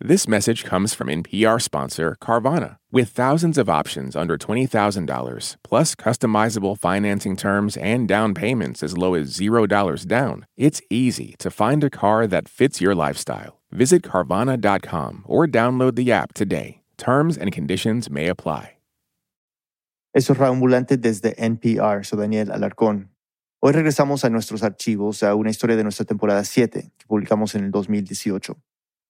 This message comes from NPR sponsor Carvana. With thousands of options under $20,000, plus customizable financing terms and down payments as low as $0 down, it's easy to find a car that fits your lifestyle. Visit Carvana.com or download the app today. Terms and conditions may apply. Eso es Raambulante desde NPR, soy Daniel Alarcón. Hoy regresamos a nuestros archivos a una historia de nuestra temporada 7 que publicamos en el 2018.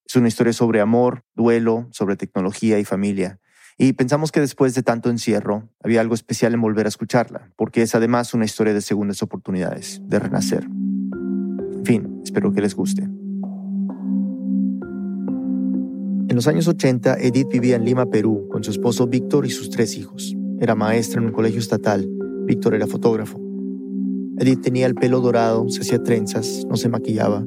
Es una historia sobre amor, duelo, sobre tecnología y familia. Y pensamos que después de tanto encierro, había algo especial en volver a escucharla, porque es además una historia de segundas oportunidades, de renacer. En fin, espero que les guste. En los años 80, Edith vivía en Lima, Perú, con su esposo Víctor y sus tres hijos. Era maestra en un colegio estatal. Víctor era fotógrafo. Edith tenía el pelo dorado, se hacía trenzas, no se maquillaba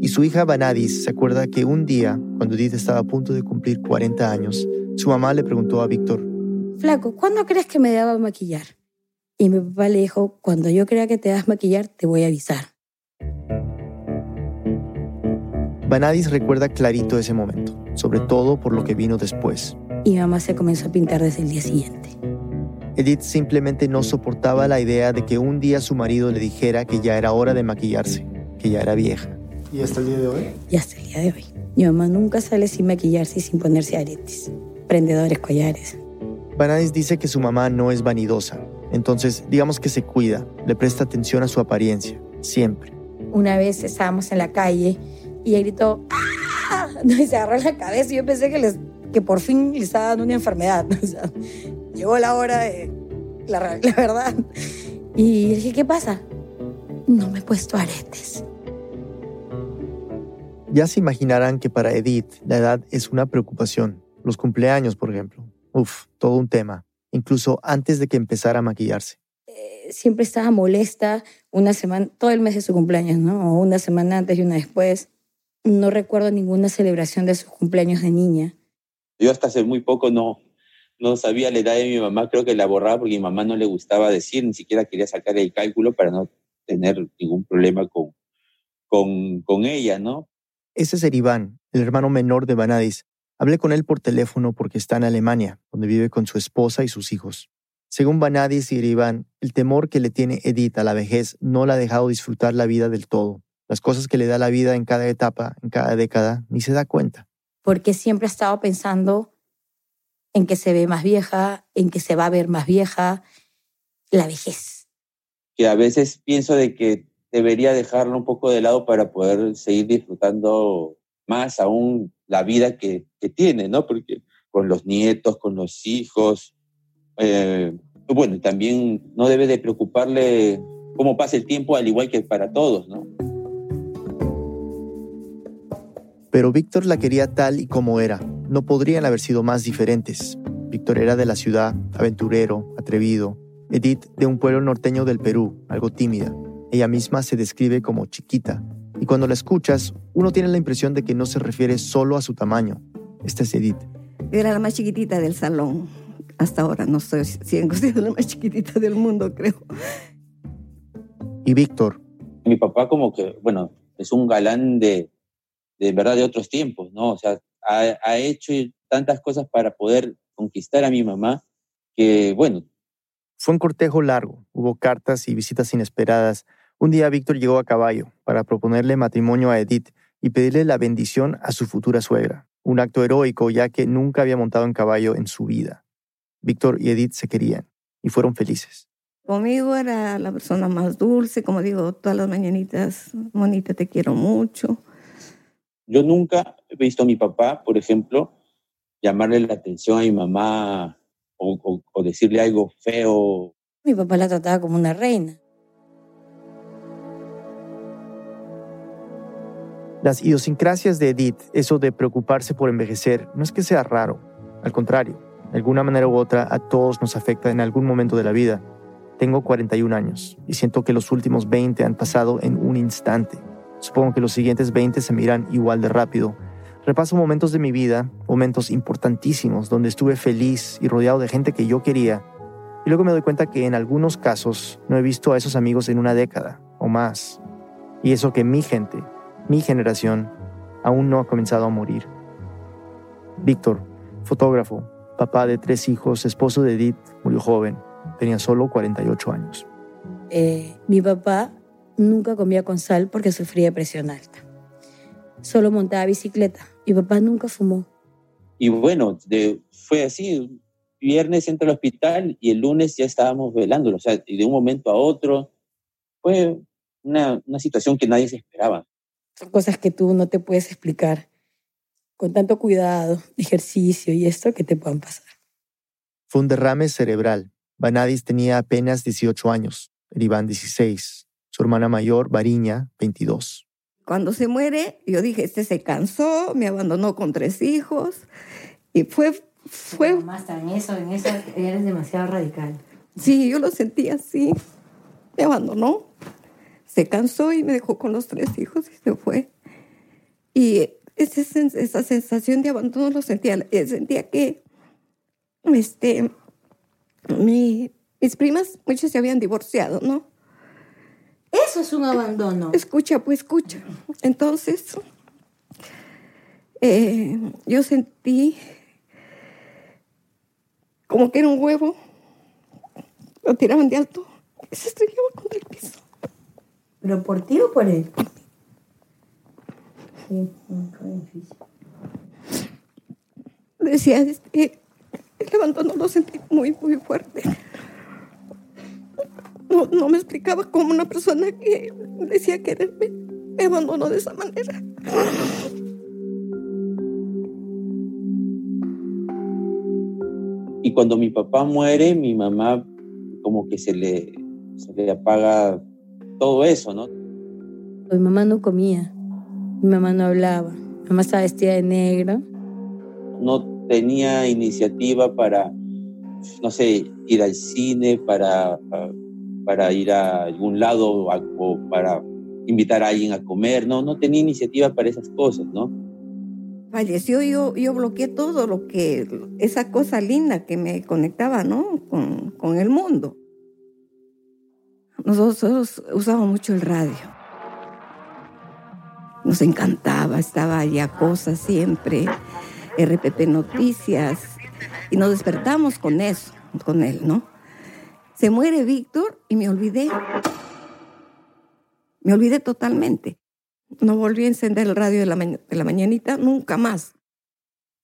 y su hija Vanadis se acuerda que un día, cuando Edith estaba a punto de cumplir 40 años, su mamá le preguntó a Víctor, Flaco, ¿cuándo crees que me deba maquillar? Y mi papá le dijo, cuando yo crea que te das maquillar, te voy a avisar. Vanadis recuerda clarito ese momento, sobre todo por lo que vino después. Y mamá se comenzó a pintar desde el día siguiente. Edith simplemente no soportaba la idea de que un día su marido le dijera que ya era hora de maquillarse, que ya era vieja. ¿Y hasta el día de hoy? Y hasta el día de hoy. Mi mamá nunca sale sin maquillarse y sin ponerse aretes, prendedores, collares. Vanadis dice que su mamá no es vanidosa, entonces digamos que se cuida, le presta atención a su apariencia, siempre. Una vez estábamos en la calle y ella gritó ¡Ah! y se agarró la cabeza y yo pensé que, les, que por fin le estaba dando una enfermedad. O sea, llegó la hora de la, la verdad. Y dije, ¿qué pasa? No me he puesto aretes. Ya se imaginarán que para Edith la edad es una preocupación. Los cumpleaños, por ejemplo. Uf, todo un tema. Incluso antes de que empezara a maquillarse. Eh, siempre estaba molesta una semana, todo el mes de su cumpleaños, ¿no? O una semana antes y una después. No recuerdo ninguna celebración de sus cumpleaños de niña. Yo hasta hace muy poco no, no sabía la edad de mi mamá, creo que la borraba porque mi mamá no le gustaba decir, ni siquiera quería sacar el cálculo para no tener ningún problema con, con, con ella, ¿no? Ese es Eriván, el hermano menor de Vanadis. Hablé con él por teléfono porque está en Alemania, donde vive con su esposa y sus hijos. Según Vanadis y Eriván, el temor que le tiene Edith a la vejez no la ha dejado disfrutar la vida del todo. Las cosas que le da la vida en cada etapa, en cada década, ni se da cuenta. Porque siempre ha estado pensando en que se ve más vieja, en que se va a ver más vieja, la vejez. Que a veces pienso de que debería dejarlo un poco de lado para poder seguir disfrutando más aún la vida que, que tiene, ¿no? Porque con los nietos, con los hijos, eh, bueno, también no debe de preocuparle cómo pasa el tiempo, al igual que para todos, ¿no? Pero Víctor la quería tal y como era. No podrían haber sido más diferentes. Víctor era de la ciudad, aventurero, atrevido. Edith de un pueblo norteño del Perú, algo tímida. Ella misma se describe como chiquita, y cuando la escuchas, uno tiene la impresión de que no se refiere solo a su tamaño. Esta es Edith. Era la más chiquitita del salón. Hasta ahora no estoy siendo la más chiquitita del mundo, creo. Y Víctor. Mi papá como que, bueno, es un galán de, de verdad de otros tiempos, ¿no? O sea, ha, ha hecho tantas cosas para poder conquistar a mi mamá que, bueno. Fue un cortejo largo, hubo cartas y visitas inesperadas, un día Víctor llegó a caballo para proponerle matrimonio a Edith y pedirle la bendición a su futura suegra, un acto heroico ya que nunca había montado en caballo en su vida. Víctor y Edith se querían y fueron felices. Conmigo era la persona más dulce, como digo, todas las mañanitas, Monita, te quiero mucho. Yo nunca he visto a mi papá, por ejemplo, llamarle la atención a mi mamá o, o, o decirle algo feo. Mi papá la trataba como una reina. Las idiosincrasias de Edith, eso de preocuparse por envejecer, no es que sea raro. Al contrario, de alguna manera u otra a todos nos afecta en algún momento de la vida. Tengo 41 años y siento que los últimos 20 han pasado en un instante. Supongo que los siguientes 20 se miran igual de rápido. Repaso momentos de mi vida, momentos importantísimos donde estuve feliz y rodeado de gente que yo quería. Y luego me doy cuenta que en algunos casos no he visto a esos amigos en una década o más. Y eso que mi gente, mi generación aún no ha comenzado a morir. Víctor, fotógrafo, papá de tres hijos, esposo de Edith, murió joven. Tenía solo 48 años. Eh, mi papá nunca comía con sal porque sufría de presión alta. Solo montaba bicicleta. Mi papá nunca fumó. Y bueno, fue así. Viernes entra al hospital y el lunes ya estábamos velándolo. O sea, de un momento a otro fue una, una situación que nadie se esperaba. Son cosas que tú no te puedes explicar con tanto cuidado, ejercicio y esto que te puedan pasar. Fue un derrame cerebral. Vanadis tenía apenas 18 años, Iván 16, su hermana mayor, Variña, 22. Cuando se muere, yo dije, este se cansó, me abandonó con tres hijos y fue... fue... Más en eso, en eso eres demasiado radical. Sí, yo lo sentí así. Me abandonó, se cansó y me dejó con los tres hijos y se fue. Y esa, esa sensación de abandono lo sentía. Eh, sentía que este, mi, mis primas, muchas se habían divorciado, ¿no? Eso es un abandono. Escucha, pues escucha. Entonces, eh, yo sentí como que era un huevo. Lo tiraban de alto y se estrellaba contra el piso. ¿Pero por ti o por él? Sí, fue difícil. Decía, este, el abandono lo sentí muy, muy fuerte. No, no me explicaba cómo una persona que decía quererme me abandonó de esa manera. Y cuando mi papá muere, mi mamá como que se le, se le apaga todo eso, ¿no? Mi mamá no comía, mi mamá no hablaba, mi mamá estaba vestida de negro. No tenía iniciativa para, no sé, ir al cine, para, para ir a algún lado o para invitar a alguien a comer, no, no tenía iniciativa para esas cosas, ¿no? Falleció, yo, yo bloqueé todo lo que, esa cosa linda que me conectaba, ¿no? Con, con el mundo. Nosotros usábamos mucho el radio. Nos encantaba, estaba allá cosas siempre. RPP Noticias, y nos despertamos con eso, con él, ¿no? Se muere Víctor y me olvidé. Me olvidé totalmente. No volví a encender el radio de la, de la mañanita nunca más.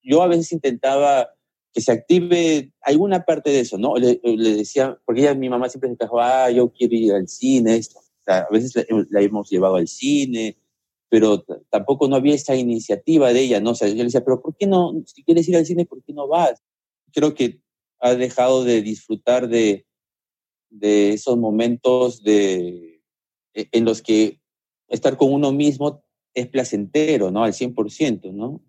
Yo a veces intentaba que se active alguna parte de eso, ¿no? Le, decía, porque ella, mi mamá siempre se quejaba, ah, yo quiero ir al cine, esto. A veces la hemos llevado al cine, pero tampoco no había esa iniciativa de ella, ¿no? O sea, yo le decía, pero ¿por qué no, si quieres ir al cine, ¿por qué no vas? Creo que ha dejado de disfrutar de, de esos momentos de, e, en los que estar con uno mismo es placentero, ¿no? Al 100%, ¿no?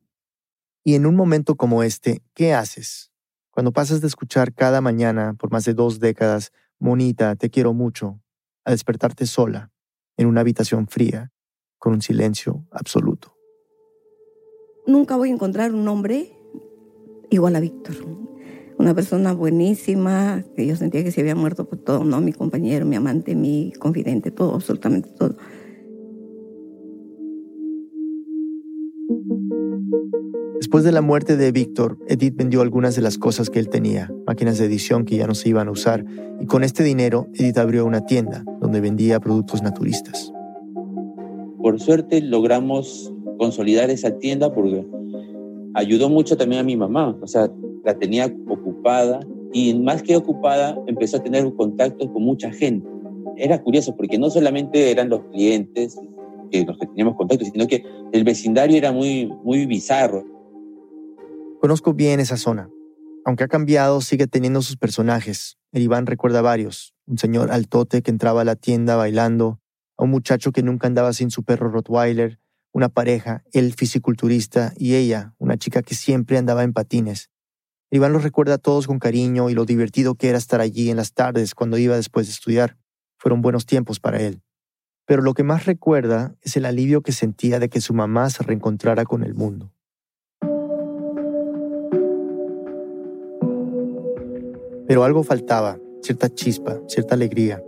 Y en un momento como este, ¿qué haces? Cuando pasas de escuchar cada mañana por más de dos décadas, Monita, te quiero mucho, a despertarte sola, en una habitación fría, con un silencio absoluto. Nunca voy a encontrar un hombre igual a Víctor. Una persona buenísima, que yo sentía que se había muerto por todo, ¿no? Mi compañero, mi amante, mi confidente, todo, absolutamente todo. Después de la muerte de Víctor, Edith vendió algunas de las cosas que él tenía, máquinas de edición que ya no se iban a usar, y con este dinero Edith abrió una tienda donde vendía productos naturistas. Por suerte logramos consolidar esa tienda porque ayudó mucho también a mi mamá, o sea, la tenía ocupada y más que ocupada empezó a tener contacto con mucha gente. Era curioso porque no solamente eran los clientes que los que teníamos contacto, sino que el vecindario era muy, muy bizarro. Conozco bien esa zona. Aunque ha cambiado, sigue teniendo sus personajes. El Iván recuerda varios. Un señor altote que entraba a la tienda bailando, a un muchacho que nunca andaba sin su perro Rottweiler, una pareja, el fisiculturista y ella, una chica que siempre andaba en patines. Iván los recuerda a todos con cariño y lo divertido que era estar allí en las tardes cuando iba después de estudiar. Fueron buenos tiempos para él. Pero lo que más recuerda es el alivio que sentía de que su mamá se reencontrara con el mundo. Pero algo faltaba, cierta chispa, cierta alegría.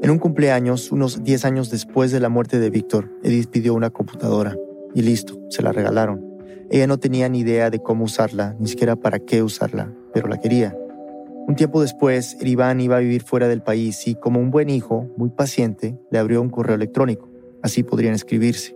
En un cumpleaños, unos 10 años después de la muerte de Víctor, Edith pidió una computadora y listo, se la regalaron. Ella no tenía ni idea de cómo usarla, ni siquiera para qué usarla, pero la quería. Un tiempo después, Iván iba a vivir fuera del país y, como un buen hijo, muy paciente, le abrió un correo electrónico. Así podrían escribirse.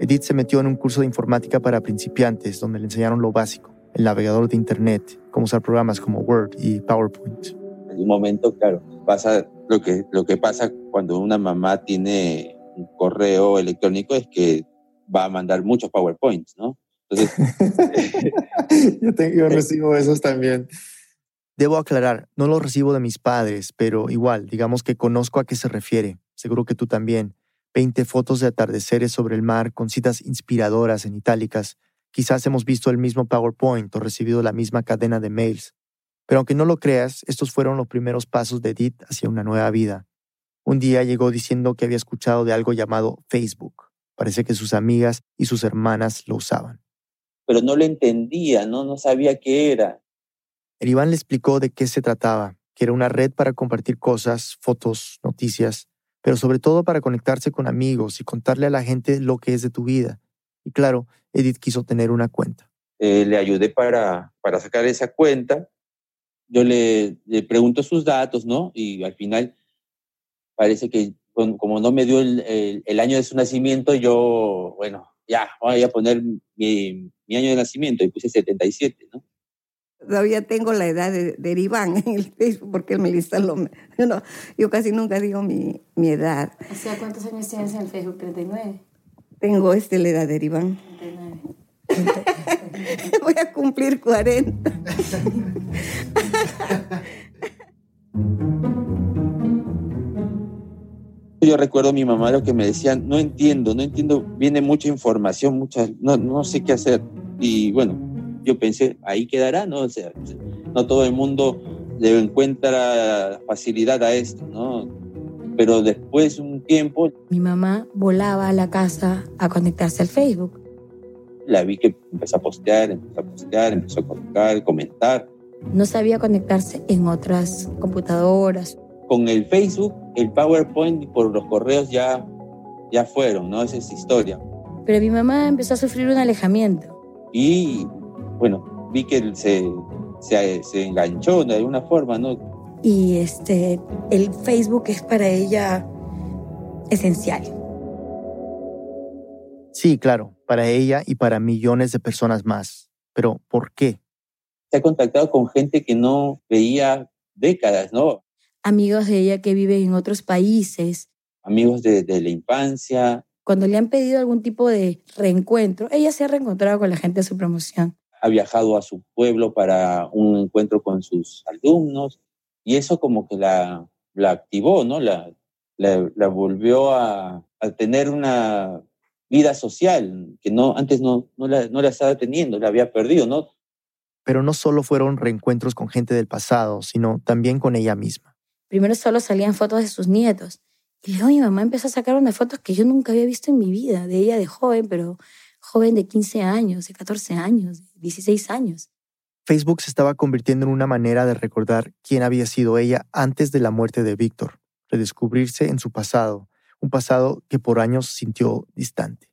Edith se metió en un curso de informática para principiantes donde le enseñaron lo básico, el navegador de Internet, cómo usar programas como Word y PowerPoint. En un momento, claro, pasa lo que, lo que pasa cuando una mamá tiene un correo electrónico es que va a mandar muchos PowerPoints, ¿no? Entonces, yo, yo recibo esos también. Debo aclarar, no los recibo de mis padres, pero igual, digamos que conozco a qué se refiere. Seguro que tú también. 20 fotos de atardeceres sobre el mar con citas inspiradoras en itálicas. Quizás hemos visto el mismo PowerPoint o recibido la misma cadena de mails. Pero aunque no lo creas, estos fueron los primeros pasos de Edith hacia una nueva vida. Un día llegó diciendo que había escuchado de algo llamado Facebook. Parece que sus amigas y sus hermanas lo usaban. Pero no lo entendía, no, no sabía qué era. El Iván le explicó de qué se trataba, que era una red para compartir cosas, fotos, noticias, pero sobre todo para conectarse con amigos y contarle a la gente lo que es de tu vida. Y claro, Edith quiso tener una cuenta. Eh, le ayudé para, para sacar esa cuenta. Yo le, le, pregunto sus datos, ¿no? Y al final parece que como no me dio el, el, año de su nacimiento, yo, bueno, ya, voy a poner mi, mi, año de nacimiento y puse 77, ¿no? Todavía tengo la edad de, de Iván en el Facebook porque él me lista lo... No, yo casi nunca digo mi, mi edad. O sea, ¿cuántos años tienes en el Facebook? ¿39? Tengo este, la edad de Iván. 39. Voy a cumplir 40. Yo recuerdo a mi mamá lo que me decía, no entiendo, no entiendo, viene mucha información, mucha, no, no sé qué hacer. Y bueno, yo pensé, ahí quedará, ¿no? O sea, no todo el mundo le encuentra facilidad a esto, ¿no? Pero después un tiempo... Mi mamá volaba a la casa a conectarse al Facebook. La vi que empezó a postear, empezó a postear, empezó a colocar, comentar. No sabía conectarse en otras computadoras. Con el Facebook, el PowerPoint por los correos ya, ya fueron, ¿no? Esa es historia. Pero mi mamá empezó a sufrir un alejamiento. Y bueno, vi que se, se, se enganchó de alguna forma, ¿no? Y este, el Facebook es para ella esencial. Sí, claro, para ella y para millones de personas más. Pero ¿por qué? Se ha contactado con gente que no veía décadas, ¿no? Amigos de ella que viven en otros países. Amigos de, de la infancia. Cuando le han pedido algún tipo de reencuentro, ella se ha reencontrado con la gente de su promoción ha viajado a su pueblo para un encuentro con sus alumnos y eso como que la, la activó, ¿no? La, la, volvió a, a, tener una vida social que no, antes no, no, la, no la estaba teniendo, la había perdido, ¿no? Pero no solo fueron reencuentros con gente del pasado, sino también con ella misma. Primero solo salían fotos de sus nietos. Y luego mi mamá empezó a sacar unas fotos que yo nunca había visto en mi vida, de ella de joven, pero joven de 15 años, de 14 años, 16 años. Facebook se estaba convirtiendo en una manera de recordar quién había sido ella antes de la muerte de Víctor, redescubrirse en su pasado, un pasado que por años sintió distante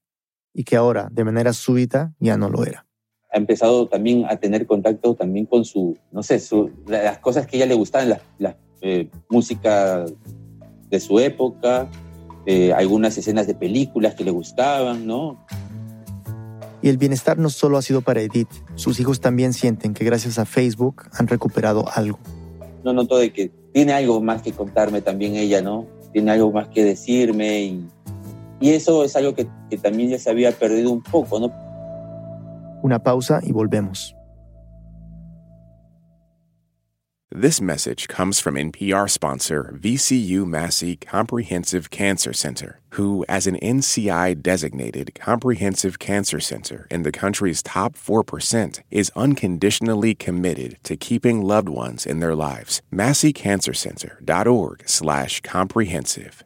y que ahora, de manera súbita, ya no lo era. Ha empezado también a tener contacto también con su, no sé, las cosas que a ella le gustaban, la, eh, música de su época, eh, algunas escenas de películas que le gustaban, ¿no? Y el bienestar no solo ha sido para Edith, sus hijos también sienten que gracias a Facebook han recuperado algo. No noto de que tiene algo más que contarme también ella, ¿no? Tiene algo más que decirme y, y eso es algo que, que también ya se había perdido un poco, ¿no? Una pausa y volvemos. This message comes from NPR sponsor VCU Massey Comprehensive Cancer Center, who, as an NCI designated comprehensive cancer center in the country's top 4%, is unconditionally committed to keeping loved ones in their lives. MasseyCancerCenter.org/slash comprehensive.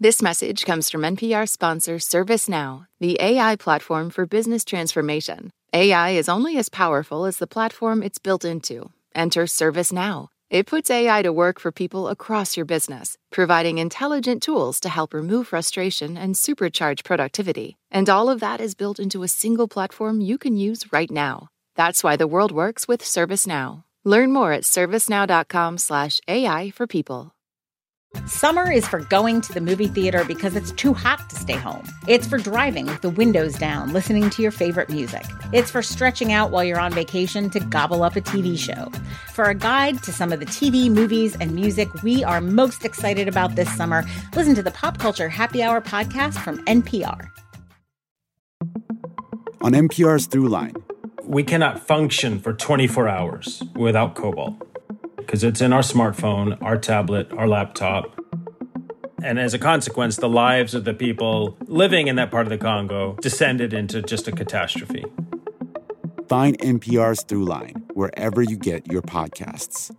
This message comes from NPR sponsor ServiceNow, the AI platform for business transformation. AI is only as powerful as the platform it's built into. Enter ServiceNow. It puts AI to work for people across your business, providing intelligent tools to help remove frustration and supercharge productivity. And all of that is built into a single platform you can use right now. That's why the world works with ServiceNow. Learn more at servicenow.com/ai for people. Summer is for going to the movie theater because it's too hot to stay home. It's for driving with the windows down, listening to your favorite music. It's for stretching out while you're on vacation to gobble up a TV show. For a guide to some of the TV, movies, and music we are most excited about this summer, listen to the Pop Culture Happy Hour podcast from NPR. On NPR's Throughline, we cannot function for 24 hours without cobalt because it's in our smartphone, our tablet, our laptop. And as a consequence, the lives of the people living in that part of the Congo descended into just a catastrophe. Find NPR's Throughline wherever you get your podcasts.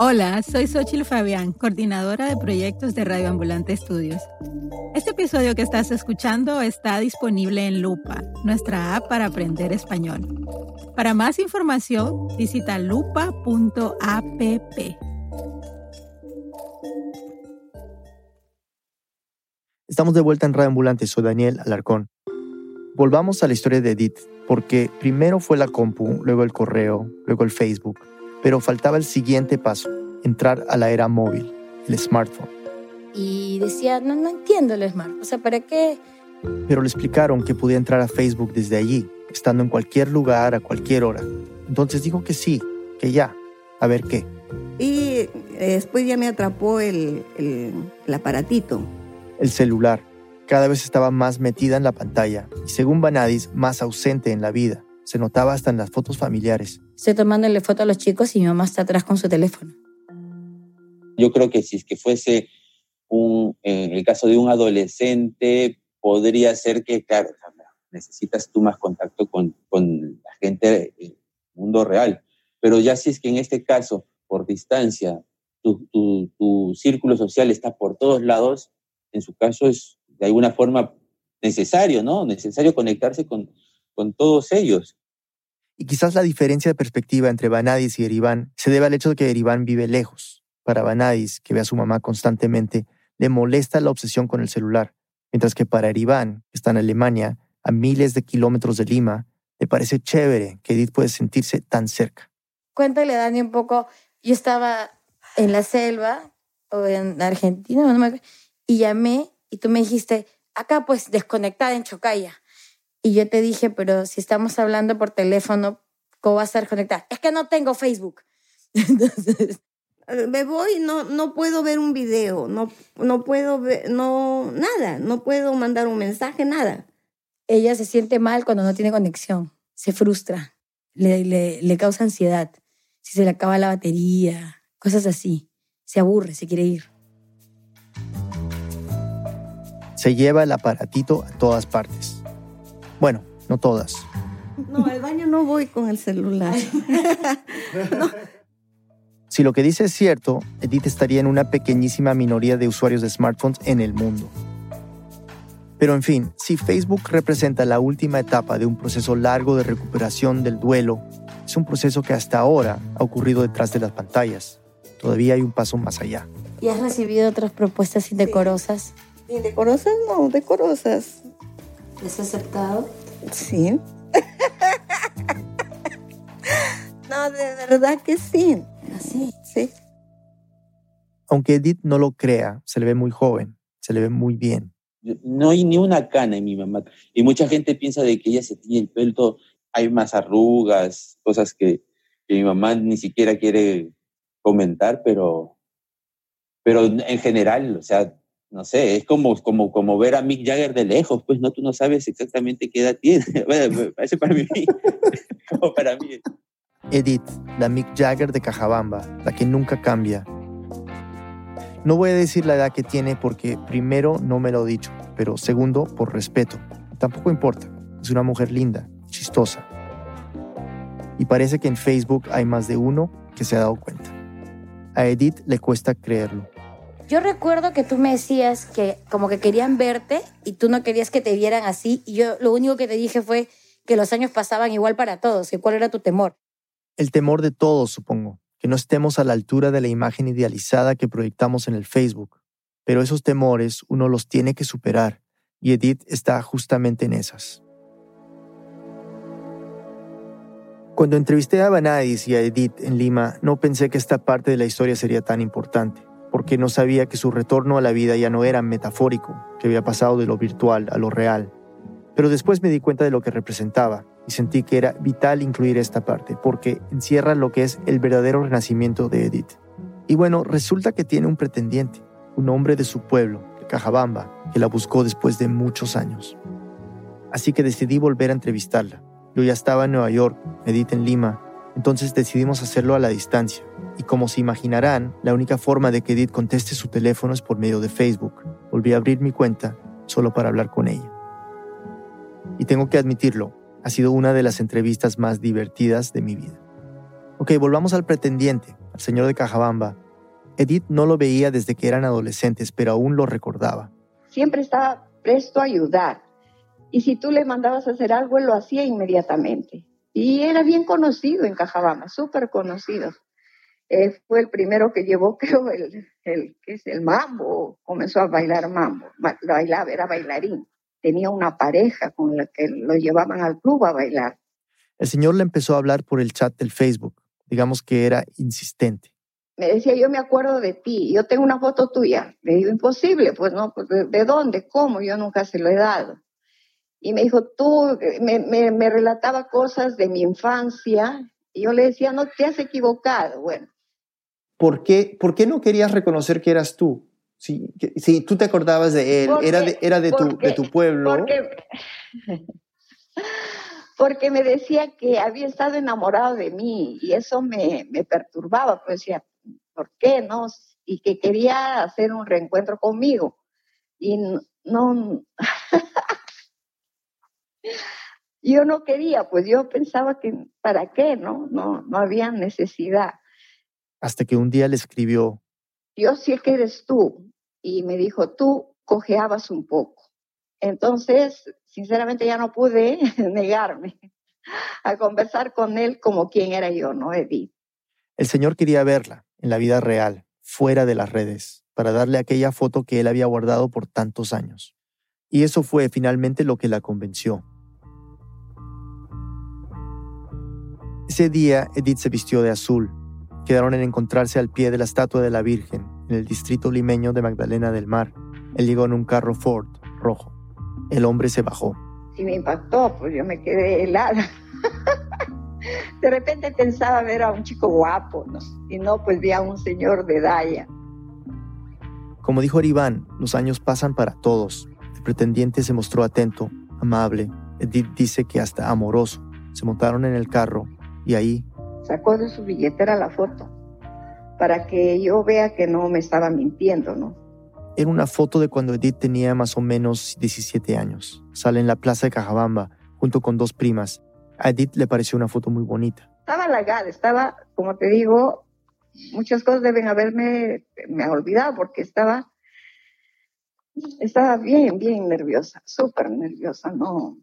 Hola, soy Xochil Fabián, coordinadora de proyectos de Radio Ambulante Estudios. Este episodio que estás escuchando está disponible en Lupa, nuestra app para aprender español. Para más información, visita lupa.app. Estamos de vuelta en Radio Ambulante, soy Daniel Alarcón. Volvamos a la historia de Edith, porque primero fue la compu, luego el correo, luego el Facebook, pero faltaba el siguiente paso, entrar a la era móvil, el smartphone. Y decía, no, no entiendo el smartphone, o sea, ¿para qué? Pero le explicaron que podía entrar a Facebook desde allí, estando en cualquier lugar, a cualquier hora. Entonces dijo que sí, que ya, a ver qué. Y después ya me atrapó el, el, el aparatito. El celular. Cada vez estaba más metida en la pantalla y según Vanadis, más ausente en la vida. Se notaba hasta en las fotos familiares. Estoy tomándole foto a los chicos y mi mamá está atrás con su teléfono. Yo creo que si es que fuese un, en el caso de un adolescente, podría ser que, claro, necesitas tú más contacto con, con la gente del mundo real. Pero ya si es que en este caso, por distancia, tu, tu, tu círculo social está por todos lados, en su caso es de alguna forma necesario, ¿no? Necesario conectarse con, con todos ellos. Y quizás la diferencia de perspectiva entre Vanadis y Eriván se debe al hecho de que Eriván vive lejos. Para Vanadis, que ve a su mamá constantemente, le molesta la obsesión con el celular, mientras que para Eriván, que está en Alemania, a miles de kilómetros de Lima, le parece chévere que Edith puede sentirse tan cerca. Cuéntale, Dani, un poco. Yo estaba en la selva o en Argentina, no me acuerdo, y llamé y tú me dijiste, acá pues desconectada en Chocaya. Y yo te dije, pero si estamos hablando por teléfono, ¿cómo vas a estar conectada? Es que no tengo Facebook. Entonces, me voy, no, no puedo ver un video, no, no puedo ver, no, nada, no puedo mandar un mensaje, nada. Ella se siente mal cuando no tiene conexión, se frustra, le, le, le causa ansiedad, si se le acaba la batería, cosas así, se aburre, se quiere ir. Se lleva el aparatito a todas partes. Bueno, no todas. No, al baño no voy con el celular. no. Si lo que dice es cierto, Edith estaría en una pequeñísima minoría de usuarios de smartphones en el mundo. Pero en fin, si Facebook representa la última etapa de un proceso largo de recuperación del duelo, es un proceso que hasta ahora ha ocurrido detrás de las pantallas. Todavía hay un paso más allá. ¿Y has recibido otras propuestas indecorosas? Sí. ¿Indecorosas? No, decorosas. ¿Les has aceptado? Sí. no, de verdad que sí. ¿Así? Sí. Aunque Edith no lo crea, se le ve muy joven, se le ve muy bien. No hay ni una cana en mi mamá. Y mucha gente piensa de que ella se tiene el pelo todo, hay más arrugas, cosas que, que mi mamá ni siquiera quiere comentar, pero, pero en general, o sea, no sé, es como, como, como ver a Mick Jagger de lejos, pues no, tú no sabes exactamente qué edad tiene. Bueno, parece para mí, como para mí. Edith, la Mick Jagger de Cajabamba, la que nunca cambia. No voy a decir la edad que tiene porque primero no me lo he dicho, pero segundo por respeto. Tampoco importa, es una mujer linda, chistosa. Y parece que en Facebook hay más de uno que se ha dado cuenta. A Edith le cuesta creerlo. Yo recuerdo que tú me decías que como que querían verte y tú no querías que te vieran así y yo lo único que te dije fue que los años pasaban igual para todos, que cuál era tu temor. El temor de todos, supongo, que no estemos a la altura de la imagen idealizada que proyectamos en el Facebook. Pero esos temores uno los tiene que superar y Edith está justamente en esas. Cuando entrevisté a Vanadis y a Edith en Lima, no pensé que esta parte de la historia sería tan importante, porque no sabía que su retorno a la vida ya no era metafórico, que había pasado de lo virtual a lo real. Pero después me di cuenta de lo que representaba y sentí que era vital incluir esta parte, porque encierra lo que es el verdadero renacimiento de Edith. Y bueno, resulta que tiene un pretendiente, un hombre de su pueblo, Cajabamba, que la buscó después de muchos años. Así que decidí volver a entrevistarla yo ya estaba en Nueva York, Edith en Lima, entonces decidimos hacerlo a la distancia. Y como se imaginarán, la única forma de que Edith conteste su teléfono es por medio de Facebook. Volví a abrir mi cuenta solo para hablar con ella. Y tengo que admitirlo, ha sido una de las entrevistas más divertidas de mi vida. Ok, volvamos al pretendiente, al señor de Cajabamba. Edith no lo veía desde que eran adolescentes, pero aún lo recordaba. Siempre estaba presto a ayudar. Y si tú le mandabas a hacer algo, lo hacía inmediatamente. Y era bien conocido en Cajabama, súper conocido. fue el primero que llevó, creo, el, el, que es el mambo. Comenzó a bailar mambo. Bailaba, era bailarín. Tenía una pareja con la que lo llevaban al club a bailar. El señor le empezó a hablar por el chat del Facebook. Digamos que era insistente. Me decía, yo me acuerdo de ti, yo tengo una foto tuya. Le digo, imposible, pues no, pues, ¿de dónde? ¿Cómo? Yo nunca se lo he dado y me dijo, tú, me, me, relataba cosas de mi infancia y yo le decía, no te has equivocado. Bueno. ¿Por qué, ¿Por qué no querías reconocer que eras tú? Si, si tú te acordabas de él, era, de, era de, tu, de tu pueblo. Porque, porque me decía que había estado enamorado de mí y eso me, me perturbaba. Pues decía, ¿por qué no? Y que quería hacer un reencuentro conmigo. Y no, yo no quería, pues yo pensaba que para qué, ¿no? No, no había necesidad. Hasta que un día le escribió. Yo sé que eres tú. Y me dijo, tú cojeabas un poco. Entonces, sinceramente ya no pude negarme a conversar con él como quien era yo, ¿no, Edith? El señor quería verla en la vida real, fuera de las redes, para darle aquella foto que él había guardado por tantos años. Y eso fue finalmente lo que la convenció. Ese día Edith se vistió de azul. Quedaron en encontrarse al pie de la estatua de la Virgen, en el distrito limeño de Magdalena del Mar. Él llegó en un carro Ford rojo. El hombre se bajó. Y me impactó, pues yo me quedé helada. de repente pensaba ver a un chico guapo, ¿no? y no, pues vi a un señor de Daya. Como dijo Aribán, los años pasan para todos. El pretendiente se mostró atento, amable. Edith dice que hasta amoroso. Se montaron en el carro y ahí... Sacó de su billetera la foto para que yo vea que no me estaba mintiendo, ¿no? Era una foto de cuando Edith tenía más o menos 17 años. Sale en la plaza de Cajabamba junto con dos primas. A Edith le pareció una foto muy bonita. Estaba halagada, estaba, como te digo, muchas cosas deben haberme me olvidado porque estaba estaba bien, bien nerviosa, súper nerviosa, ¿no?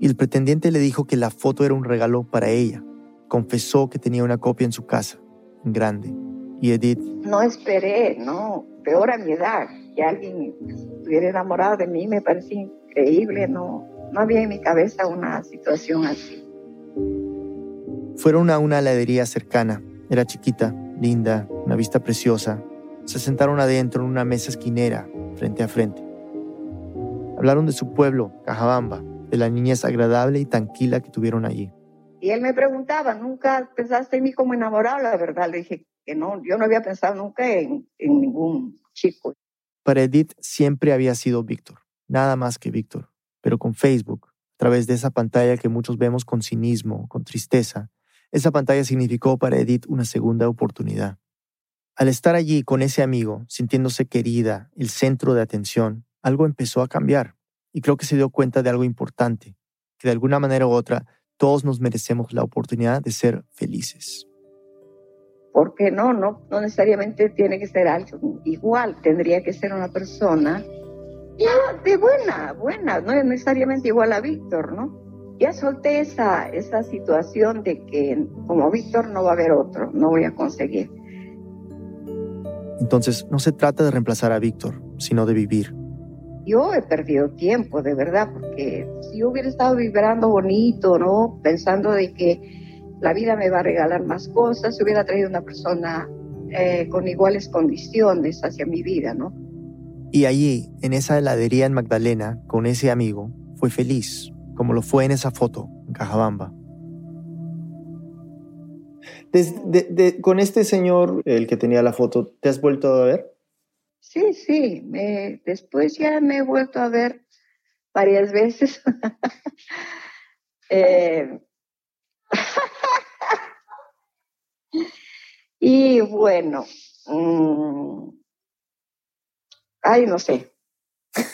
Y el pretendiente le dijo que la foto era un regalo para ella. Confesó que tenía una copia en su casa, en grande. Y Edith... No esperé, no, peor a mi edad, que alguien estuviera enamorado de mí me parecía increíble, no, no había en mi cabeza una situación así. Fueron a una heladería cercana. Era chiquita, linda, una vista preciosa. Se sentaron adentro en una mesa esquinera frente a frente. Hablaron de su pueblo, Cajabamba, de la niñez agradable y tranquila que tuvieron allí. Y él me preguntaba, ¿nunca pensaste en mí como enamorado? La verdad, le dije que yo no había pensado nunca en ningún chico. Para Edith siempre había sido Víctor, nada más que Víctor, pero con Facebook, a través de esa pantalla que muchos vemos con cinismo, con tristeza, esa pantalla significó para Edith una segunda oportunidad. Al estar allí con ese amigo, sintiéndose querida, el centro de atención, algo empezó a cambiar y creo que se dio cuenta de algo importante, que de alguna manera u otra todos nos merecemos la oportunidad de ser felices. ¿Por qué no? No, no necesariamente tiene que ser algo igual, tendría que ser una persona de buena, buena, no necesariamente igual a Víctor, ¿no? ya solté esa, esa situación de que como Víctor no va a haber otro, no voy a conseguir. Entonces, no se trata de reemplazar a Víctor, sino de vivir. Yo he perdido tiempo, de verdad, porque si yo hubiera estado vibrando bonito, ¿no? Pensando de que la vida me va a regalar más cosas, hubiera traído una persona eh, con iguales condiciones hacia mi vida, ¿no? Y allí, en esa heladería en Magdalena, con ese amigo, fue feliz, como lo fue en esa foto, en Cajabamba. con este señor, el que tenía la foto, ¿te has vuelto a ver? Sí, sí, después ya me he vuelto a ver varias veces. Eh, y bueno, mm, ay, no sé,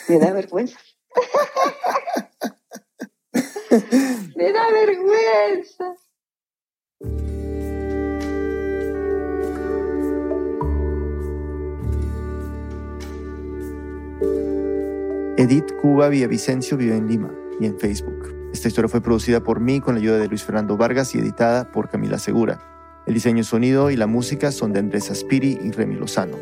me da vergüenza. Me da vergüenza. Edith Cuba Villavicencio vive en Lima y en Facebook. Esta historia fue producida por mí con la ayuda de Luis Fernando Vargas y editada por Camila Segura. El diseño sonido y la música son de Andrés Aspiri y Remy Lozano.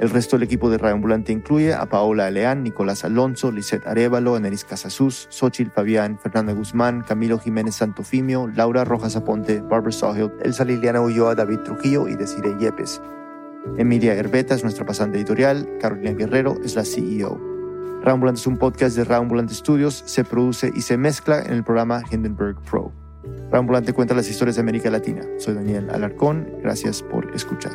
El resto del equipo de Radio Ambulante incluye a Paola Aleán, Nicolás Alonso, Lisette Arevalo, Anelis Casasús, Xochil Fabián, Fernanda Guzmán, Camilo Jiménez Santofimio, Laura Rojas Aponte, Barbara Sawhill, Elsa Liliana Ulloa, David Trujillo y Desiree Yepes. Emilia Herbeta es nuestra pasante editorial, Carolina Guerrero es la CEO. Radio Ambulante es un podcast de Radio Ambulante Studios, se produce y se mezcla en el programa Hindenburg Pro. Ambulante cuenta las historias de América Latina. Soy Daniel Alarcón, gracias por escuchar.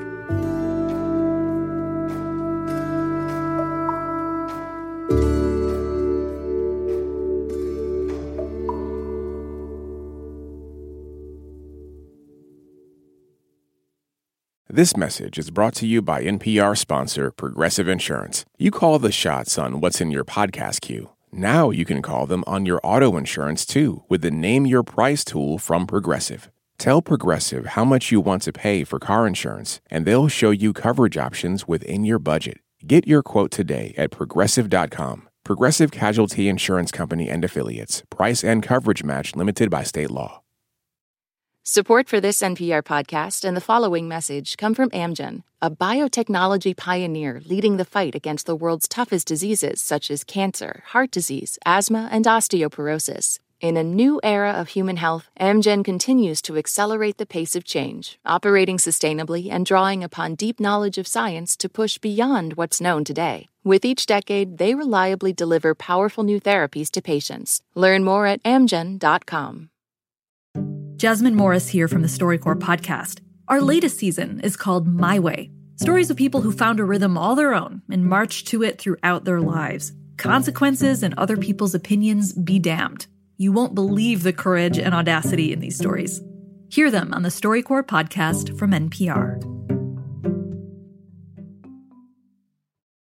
This message is brought to you by NPR sponsor Progressive Insurance. You call the shots on what's in your podcast queue. Now you can call them on your auto insurance too with the Name Your Price tool from Progressive. Tell Progressive how much you want to pay for car insurance, and they'll show you coverage options within your budget. Get your quote today at progressive.com. Progressive Casualty Insurance Company and Affiliates. Price and coverage match limited by state law. Support for this NPR podcast and the following message come from Amgen, a biotechnology pioneer leading the fight against the world's toughest diseases such as cancer, heart disease, asthma, and osteoporosis. In a new era of human health, Amgen continues to accelerate the pace of change, operating sustainably and drawing upon deep knowledge of science to push beyond what's known today. With each decade, they reliably deliver powerful new therapies to patients. Learn more at amgen.com. Jasmine Morris here from the StoryCorps podcast. Our latest season is called My Way stories of people who found a rhythm all their own and marched to it throughout their lives. Consequences and other people's opinions be damned. You won't believe the courage and audacity in these stories. Hear them on the StoryCorps podcast from NPR.